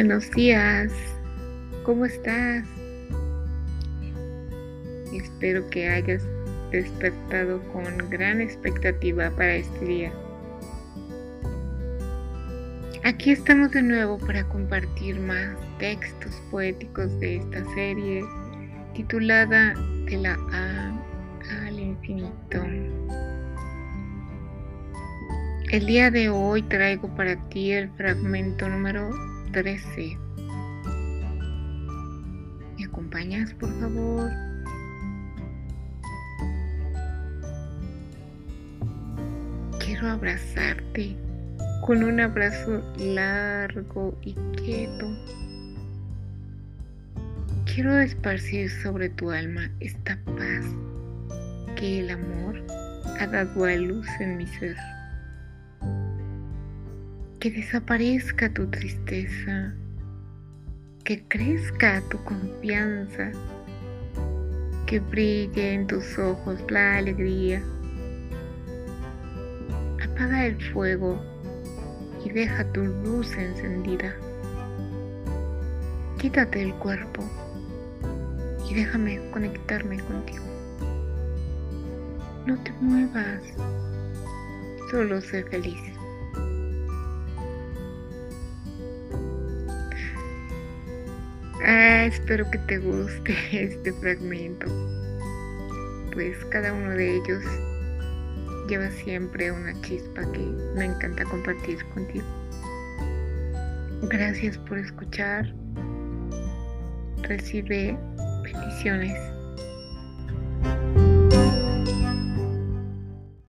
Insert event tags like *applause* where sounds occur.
Buenos días, ¿cómo estás? Espero que hayas despertado con gran expectativa para este día. Aquí estamos de nuevo para compartir más textos poéticos de esta serie titulada De la A al infinito. El día de hoy traigo para ti el fragmento número 13. ¿Me acompañas, por favor? Quiero abrazarte con un abrazo largo y quieto. Quiero esparcir sobre tu alma esta paz que el amor ha dado a luz en mi ser. Que desaparezca tu tristeza, que crezca tu confianza, que brille en tus ojos la alegría. Apaga el fuego y deja tu luz encendida. Quítate el cuerpo y déjame conectarme contigo. No te muevas, solo sé feliz. Ah, espero que te guste *laughs* este fragmento, pues cada uno de ellos lleva siempre una chispa que me encanta compartir contigo. Gracias por escuchar. Recibe bendiciones.